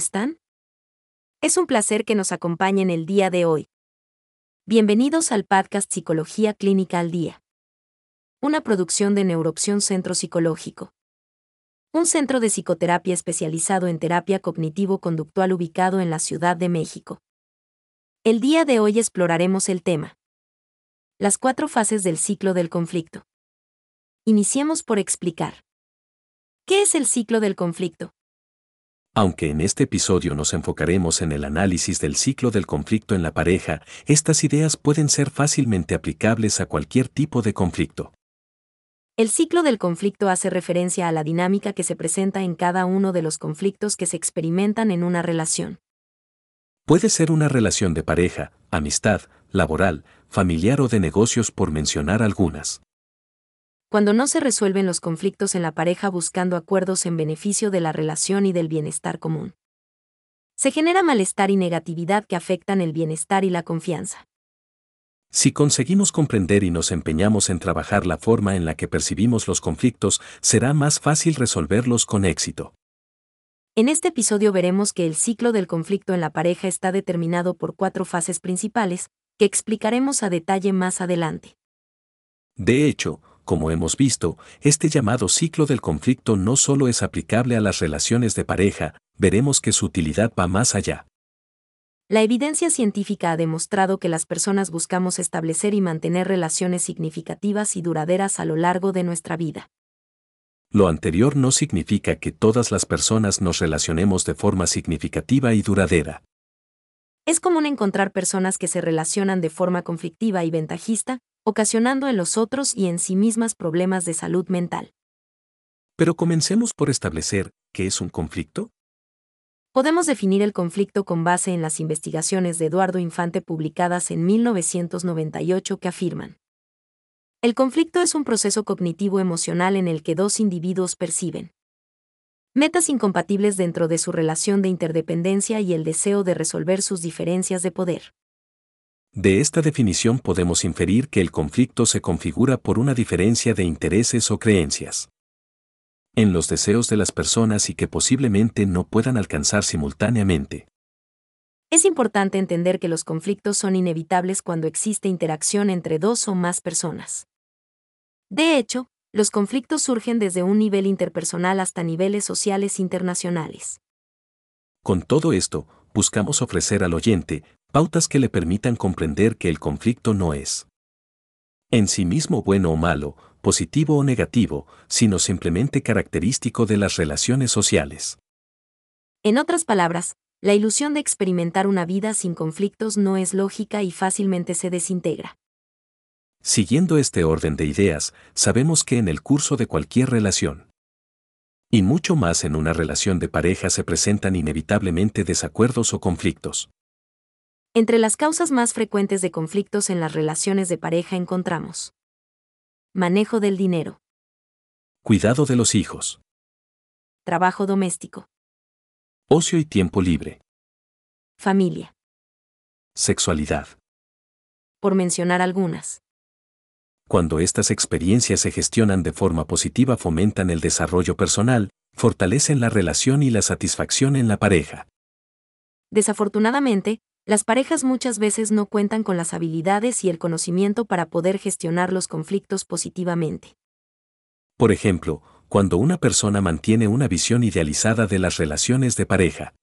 Hola, ¿cómo están? Es un placer que nos acompañen el día de hoy. Bienvenidos al podcast Psicología Clínica al Día. Una producción de Neuroopción Centro Psicológico. Un centro de psicoterapia especializado en terapia cognitivo-conductual ubicado en la Ciudad de México. El día de hoy exploraremos el tema. Las cuatro fases del ciclo del conflicto. Iniciemos por explicar. ¿Qué es el ciclo del conflicto? Aunque en este episodio nos enfocaremos en el análisis del ciclo del conflicto en la pareja, estas ideas pueden ser fácilmente aplicables a cualquier tipo de conflicto. El ciclo del conflicto hace referencia a la dinámica que se presenta en cada uno de los conflictos que se experimentan en una relación. Puede ser una relación de pareja, amistad, laboral, familiar o de negocios por mencionar algunas cuando no se resuelven los conflictos en la pareja buscando acuerdos en beneficio de la relación y del bienestar común. Se genera malestar y negatividad que afectan el bienestar y la confianza. Si conseguimos comprender y nos empeñamos en trabajar la forma en la que percibimos los conflictos, será más fácil resolverlos con éxito. En este episodio veremos que el ciclo del conflicto en la pareja está determinado por cuatro fases principales, que explicaremos a detalle más adelante. De hecho, como hemos visto, este llamado ciclo del conflicto no solo es aplicable a las relaciones de pareja, veremos que su utilidad va más allá. La evidencia científica ha demostrado que las personas buscamos establecer y mantener relaciones significativas y duraderas a lo largo de nuestra vida. Lo anterior no significa que todas las personas nos relacionemos de forma significativa y duradera. Es común encontrar personas que se relacionan de forma conflictiva y ventajista, ocasionando en los otros y en sí mismas problemas de salud mental. Pero comencemos por establecer qué es un conflicto. Podemos definir el conflicto con base en las investigaciones de Eduardo Infante publicadas en 1998 que afirman. El conflicto es un proceso cognitivo emocional en el que dos individuos perciben metas incompatibles dentro de su relación de interdependencia y el deseo de resolver sus diferencias de poder. De esta definición podemos inferir que el conflicto se configura por una diferencia de intereses o creencias en los deseos de las personas y que posiblemente no puedan alcanzar simultáneamente. Es importante entender que los conflictos son inevitables cuando existe interacción entre dos o más personas. De hecho, los conflictos surgen desde un nivel interpersonal hasta niveles sociales internacionales. Con todo esto, buscamos ofrecer al oyente pautas que le permitan comprender que el conflicto no es en sí mismo bueno o malo, positivo o negativo, sino simplemente característico de las relaciones sociales. En otras palabras, la ilusión de experimentar una vida sin conflictos no es lógica y fácilmente se desintegra. Siguiendo este orden de ideas, sabemos que en el curso de cualquier relación, y mucho más en una relación de pareja se presentan inevitablemente desacuerdos o conflictos. Entre las causas más frecuentes de conflictos en las relaciones de pareja encontramos manejo del dinero, cuidado de los hijos, trabajo doméstico, ocio y tiempo libre, familia, sexualidad. Por mencionar algunas. Cuando estas experiencias se gestionan de forma positiva fomentan el desarrollo personal, fortalecen la relación y la satisfacción en la pareja. Desafortunadamente, las parejas muchas veces no cuentan con las habilidades y el conocimiento para poder gestionar los conflictos positivamente. Por ejemplo, cuando una persona mantiene una visión idealizada de las relaciones de pareja,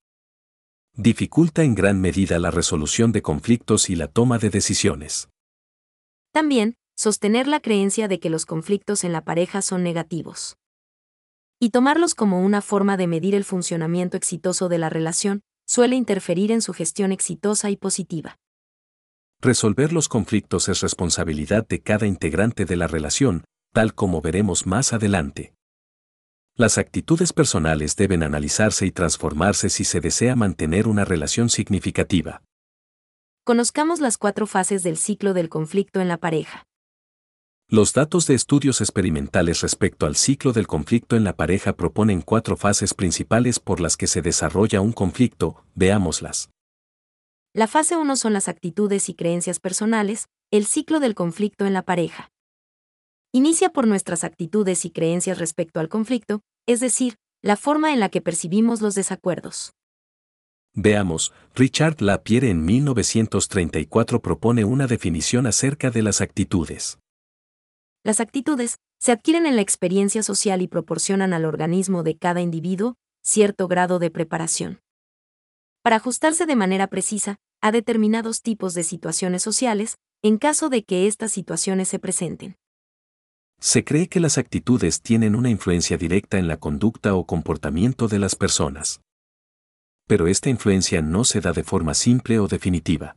dificulta en gran medida la resolución de conflictos y la toma de decisiones. También, sostener la creencia de que los conflictos en la pareja son negativos. Y tomarlos como una forma de medir el funcionamiento exitoso de la relación, suele interferir en su gestión exitosa y positiva. Resolver los conflictos es responsabilidad de cada integrante de la relación, tal como veremos más adelante. Las actitudes personales deben analizarse y transformarse si se desea mantener una relación significativa. Conozcamos las cuatro fases del ciclo del conflicto en la pareja. Los datos de estudios experimentales respecto al ciclo del conflicto en la pareja proponen cuatro fases principales por las que se desarrolla un conflicto, veámoslas. La fase 1 son las actitudes y creencias personales, el ciclo del conflicto en la pareja. Inicia por nuestras actitudes y creencias respecto al conflicto, es decir, la forma en la que percibimos los desacuerdos. Veamos, Richard Lapierre en 1934 propone una definición acerca de las actitudes. Las actitudes se adquieren en la experiencia social y proporcionan al organismo de cada individuo cierto grado de preparación. Para ajustarse de manera precisa a determinados tipos de situaciones sociales, en caso de que estas situaciones se presenten. Se cree que las actitudes tienen una influencia directa en la conducta o comportamiento de las personas. Pero esta influencia no se da de forma simple o definitiva.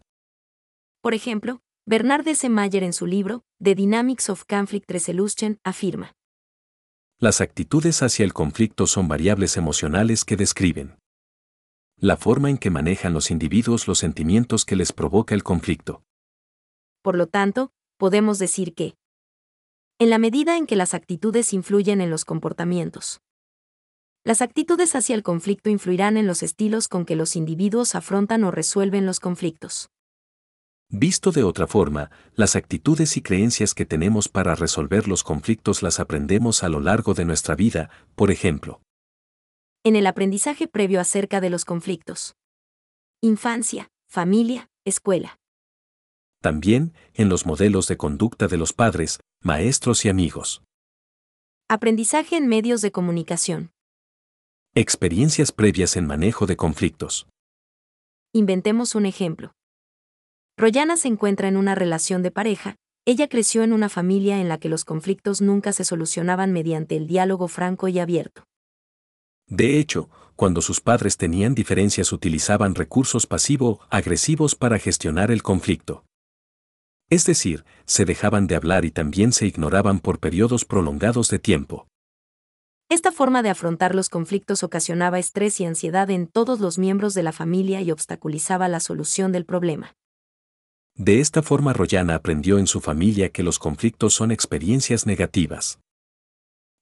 Por ejemplo, Bernard S. Mayer en su libro The Dynamics of Conflict Resolution afirma. Las actitudes hacia el conflicto son variables emocionales que describen la forma en que manejan los individuos los sentimientos que les provoca el conflicto. Por lo tanto, podemos decir que, en la medida en que las actitudes influyen en los comportamientos. Las actitudes hacia el conflicto influirán en los estilos con que los individuos afrontan o resuelven los conflictos. Visto de otra forma, las actitudes y creencias que tenemos para resolver los conflictos las aprendemos a lo largo de nuestra vida, por ejemplo. En el aprendizaje previo acerca de los conflictos. Infancia, familia, escuela. También en los modelos de conducta de los padres, maestros y amigos. Aprendizaje en medios de comunicación. Experiencias previas en manejo de conflictos. Inventemos un ejemplo. Royana se encuentra en una relación de pareja, ella creció en una familia en la que los conflictos nunca se solucionaban mediante el diálogo franco y abierto. De hecho, cuando sus padres tenían diferencias utilizaban recursos pasivo-agresivos para gestionar el conflicto. Es decir, se dejaban de hablar y también se ignoraban por periodos prolongados de tiempo. Esta forma de afrontar los conflictos ocasionaba estrés y ansiedad en todos los miembros de la familia y obstaculizaba la solución del problema. De esta forma Royana aprendió en su familia que los conflictos son experiencias negativas.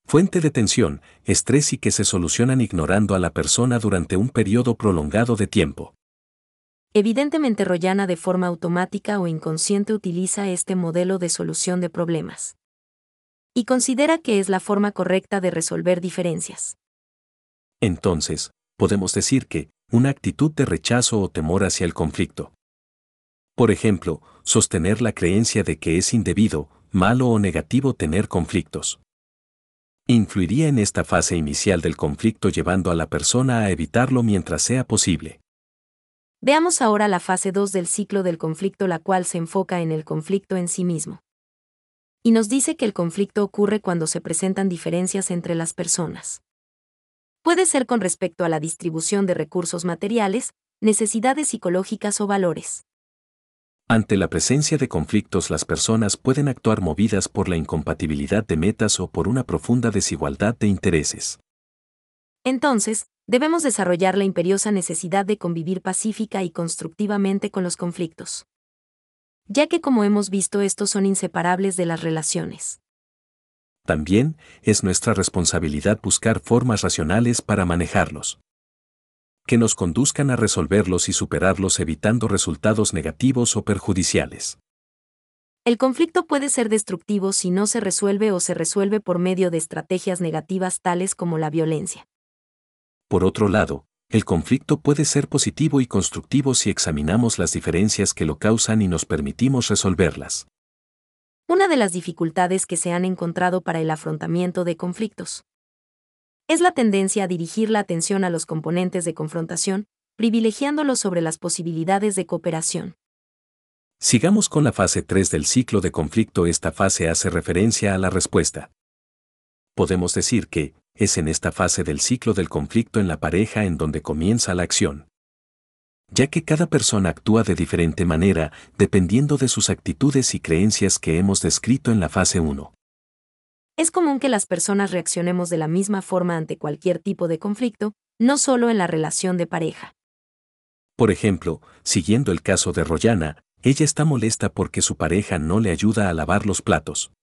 Fuente de tensión, estrés y que se solucionan ignorando a la persona durante un periodo prolongado de tiempo. Evidentemente Royana de forma automática o inconsciente utiliza este modelo de solución de problemas. Y considera que es la forma correcta de resolver diferencias. Entonces, podemos decir que, una actitud de rechazo o temor hacia el conflicto. Por ejemplo, sostener la creencia de que es indebido, malo o negativo tener conflictos. Influiría en esta fase inicial del conflicto llevando a la persona a evitarlo mientras sea posible. Veamos ahora la fase 2 del ciclo del conflicto, la cual se enfoca en el conflicto en sí mismo. Y nos dice que el conflicto ocurre cuando se presentan diferencias entre las personas. Puede ser con respecto a la distribución de recursos materiales, necesidades psicológicas o valores. Ante la presencia de conflictos las personas pueden actuar movidas por la incompatibilidad de metas o por una profunda desigualdad de intereses. Entonces, debemos desarrollar la imperiosa necesidad de convivir pacífica y constructivamente con los conflictos. Ya que como hemos visto estos son inseparables de las relaciones. También es nuestra responsabilidad buscar formas racionales para manejarlos. Que nos conduzcan a resolverlos y superarlos evitando resultados negativos o perjudiciales. El conflicto puede ser destructivo si no se resuelve o se resuelve por medio de estrategias negativas tales como la violencia. Por otro lado, el conflicto puede ser positivo y constructivo si examinamos las diferencias que lo causan y nos permitimos resolverlas. Una de las dificultades que se han encontrado para el afrontamiento de conflictos es la tendencia a dirigir la atención a los componentes de confrontación, privilegiándolos sobre las posibilidades de cooperación. Sigamos con la fase 3 del ciclo de conflicto. Esta fase hace referencia a la respuesta. Podemos decir que, es en esta fase del ciclo del conflicto en la pareja en donde comienza la acción. Ya que cada persona actúa de diferente manera, dependiendo de sus actitudes y creencias que hemos descrito en la fase 1. Es común que las personas reaccionemos de la misma forma ante cualquier tipo de conflicto, no solo en la relación de pareja. Por ejemplo, siguiendo el caso de Royana, ella está molesta porque su pareja no le ayuda a lavar los platos.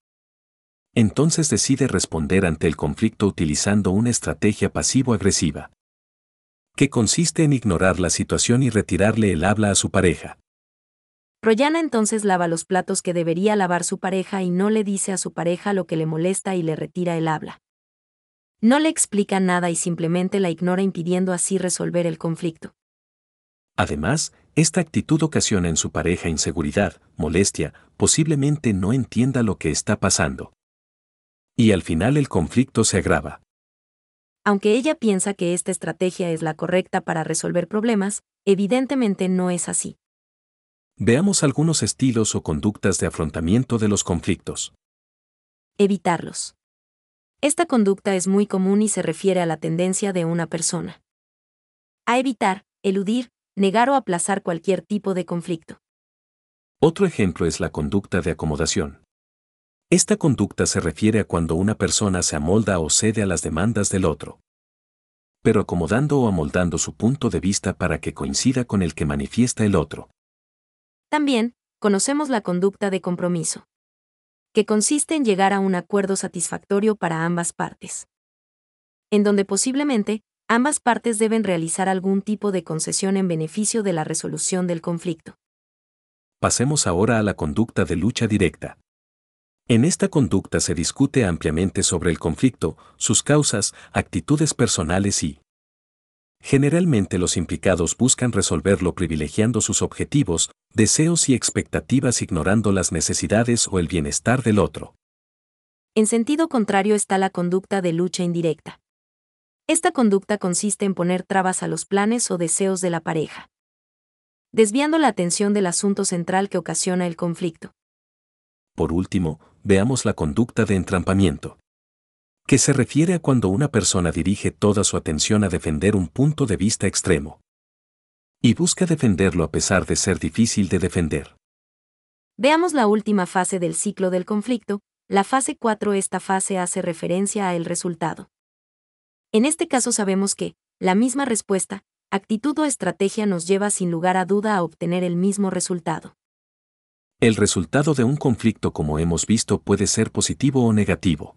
Entonces decide responder ante el conflicto utilizando una estrategia pasivo-agresiva. Que consiste en ignorar la situación y retirarle el habla a su pareja. Royana entonces lava los platos que debería lavar su pareja y no le dice a su pareja lo que le molesta y le retira el habla. No le explica nada y simplemente la ignora impidiendo así resolver el conflicto. Además, esta actitud ocasiona en su pareja inseguridad, molestia, posiblemente no entienda lo que está pasando. Y al final el conflicto se agrava. Aunque ella piensa que esta estrategia es la correcta para resolver problemas, evidentemente no es así. Veamos algunos estilos o conductas de afrontamiento de los conflictos. Evitarlos. Esta conducta es muy común y se refiere a la tendencia de una persona a evitar, eludir, negar o aplazar cualquier tipo de conflicto. Otro ejemplo es la conducta de acomodación. Esta conducta se refiere a cuando una persona se amolda o cede a las demandas del otro, pero acomodando o amoldando su punto de vista para que coincida con el que manifiesta el otro. También, conocemos la conducta de compromiso, que consiste en llegar a un acuerdo satisfactorio para ambas partes, en donde posiblemente ambas partes deben realizar algún tipo de concesión en beneficio de la resolución del conflicto. Pasemos ahora a la conducta de lucha directa. En esta conducta se discute ampliamente sobre el conflicto, sus causas, actitudes personales y, Generalmente los implicados buscan resolverlo privilegiando sus objetivos, deseos y expectativas ignorando las necesidades o el bienestar del otro. En sentido contrario está la conducta de lucha indirecta. Esta conducta consiste en poner trabas a los planes o deseos de la pareja, desviando la atención del asunto central que ocasiona el conflicto. Por último, veamos la conducta de entrampamiento que se refiere a cuando una persona dirige toda su atención a defender un punto de vista extremo. Y busca defenderlo a pesar de ser difícil de defender. Veamos la última fase del ciclo del conflicto, la fase 4. Esta fase hace referencia a el resultado. En este caso sabemos que, la misma respuesta, actitud o estrategia nos lleva sin lugar a duda a obtener el mismo resultado. El resultado de un conflicto como hemos visto puede ser positivo o negativo.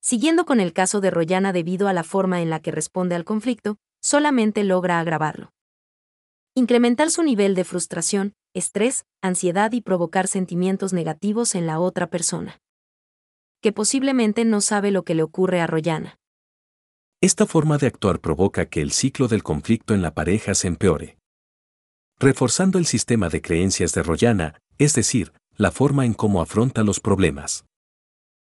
Siguiendo con el caso de Royana debido a la forma en la que responde al conflicto, solamente logra agravarlo. Incrementar su nivel de frustración, estrés, ansiedad y provocar sentimientos negativos en la otra persona. Que posiblemente no sabe lo que le ocurre a Royana. Esta forma de actuar provoca que el ciclo del conflicto en la pareja se empeore. Reforzando el sistema de creencias de Royana, es decir, la forma en cómo afronta los problemas.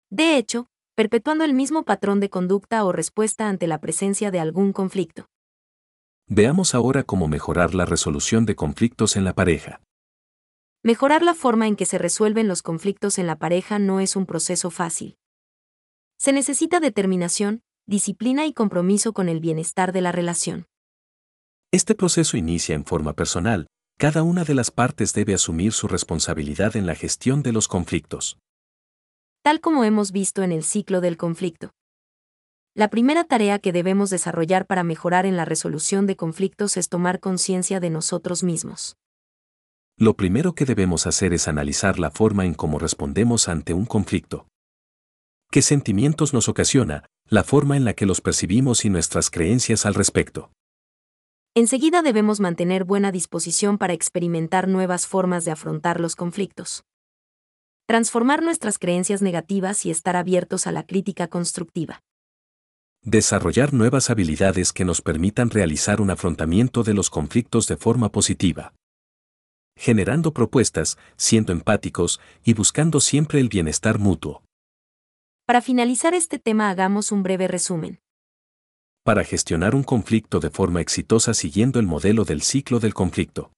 De hecho, perpetuando el mismo patrón de conducta o respuesta ante la presencia de algún conflicto. Veamos ahora cómo mejorar la resolución de conflictos en la pareja. Mejorar la forma en que se resuelven los conflictos en la pareja no es un proceso fácil. Se necesita determinación, disciplina y compromiso con el bienestar de la relación. Este proceso inicia en forma personal, cada una de las partes debe asumir su responsabilidad en la gestión de los conflictos tal como hemos visto en el ciclo del conflicto. La primera tarea que debemos desarrollar para mejorar en la resolución de conflictos es tomar conciencia de nosotros mismos. Lo primero que debemos hacer es analizar la forma en cómo respondemos ante un conflicto. ¿Qué sentimientos nos ocasiona, la forma en la que los percibimos y nuestras creencias al respecto? Enseguida debemos mantener buena disposición para experimentar nuevas formas de afrontar los conflictos transformar nuestras creencias negativas y estar abiertos a la crítica constructiva. Desarrollar nuevas habilidades que nos permitan realizar un afrontamiento de los conflictos de forma positiva. Generando propuestas, siendo empáticos y buscando siempre el bienestar mutuo. Para finalizar este tema hagamos un breve resumen. Para gestionar un conflicto de forma exitosa siguiendo el modelo del ciclo del conflicto.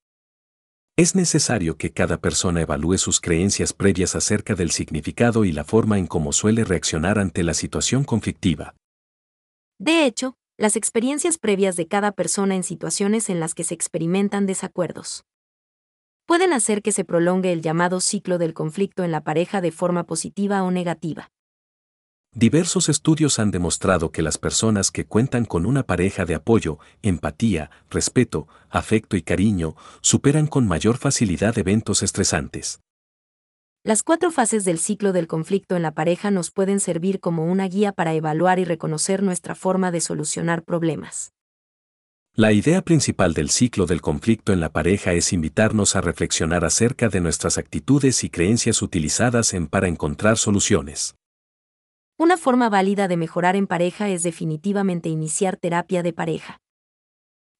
Es necesario que cada persona evalúe sus creencias previas acerca del significado y la forma en cómo suele reaccionar ante la situación conflictiva. De hecho, las experiencias previas de cada persona en situaciones en las que se experimentan desacuerdos pueden hacer que se prolongue el llamado ciclo del conflicto en la pareja de forma positiva o negativa. Diversos estudios han demostrado que las personas que cuentan con una pareja de apoyo, empatía, respeto, afecto y cariño superan con mayor facilidad eventos estresantes. Las cuatro fases del ciclo del conflicto en la pareja nos pueden servir como una guía para evaluar y reconocer nuestra forma de solucionar problemas. La idea principal del ciclo del conflicto en la pareja es invitarnos a reflexionar acerca de nuestras actitudes y creencias utilizadas en para encontrar soluciones. Una forma válida de mejorar en pareja es definitivamente iniciar terapia de pareja.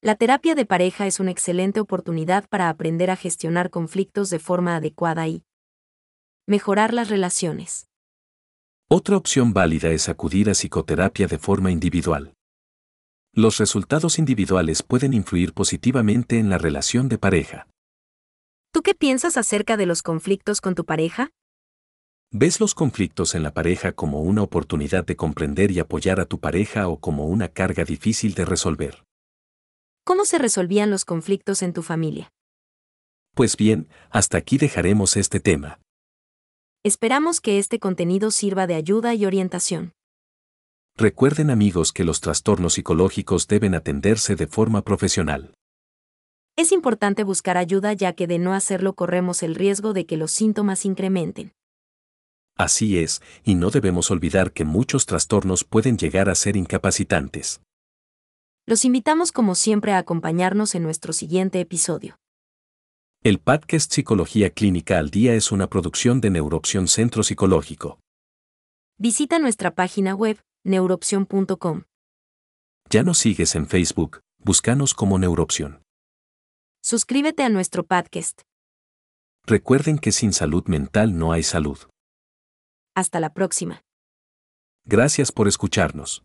La terapia de pareja es una excelente oportunidad para aprender a gestionar conflictos de forma adecuada y mejorar las relaciones. Otra opción válida es acudir a psicoterapia de forma individual. Los resultados individuales pueden influir positivamente en la relación de pareja. ¿Tú qué piensas acerca de los conflictos con tu pareja? ¿Ves los conflictos en la pareja como una oportunidad de comprender y apoyar a tu pareja o como una carga difícil de resolver? ¿Cómo se resolvían los conflictos en tu familia? Pues bien, hasta aquí dejaremos este tema. Esperamos que este contenido sirva de ayuda y orientación. Recuerden amigos que los trastornos psicológicos deben atenderse de forma profesional. Es importante buscar ayuda ya que de no hacerlo corremos el riesgo de que los síntomas incrementen. Así es, y no debemos olvidar que muchos trastornos pueden llegar a ser incapacitantes. Los invitamos como siempre a acompañarnos en nuestro siguiente episodio. El podcast Psicología Clínica al Día es una producción de Neuroopción Centro Psicológico. Visita nuestra página web, neuroopción.com. Ya nos sigues en Facebook, búscanos como Neuroopción. Suscríbete a nuestro podcast. Recuerden que sin salud mental no hay salud. Hasta la próxima. Gracias por escucharnos.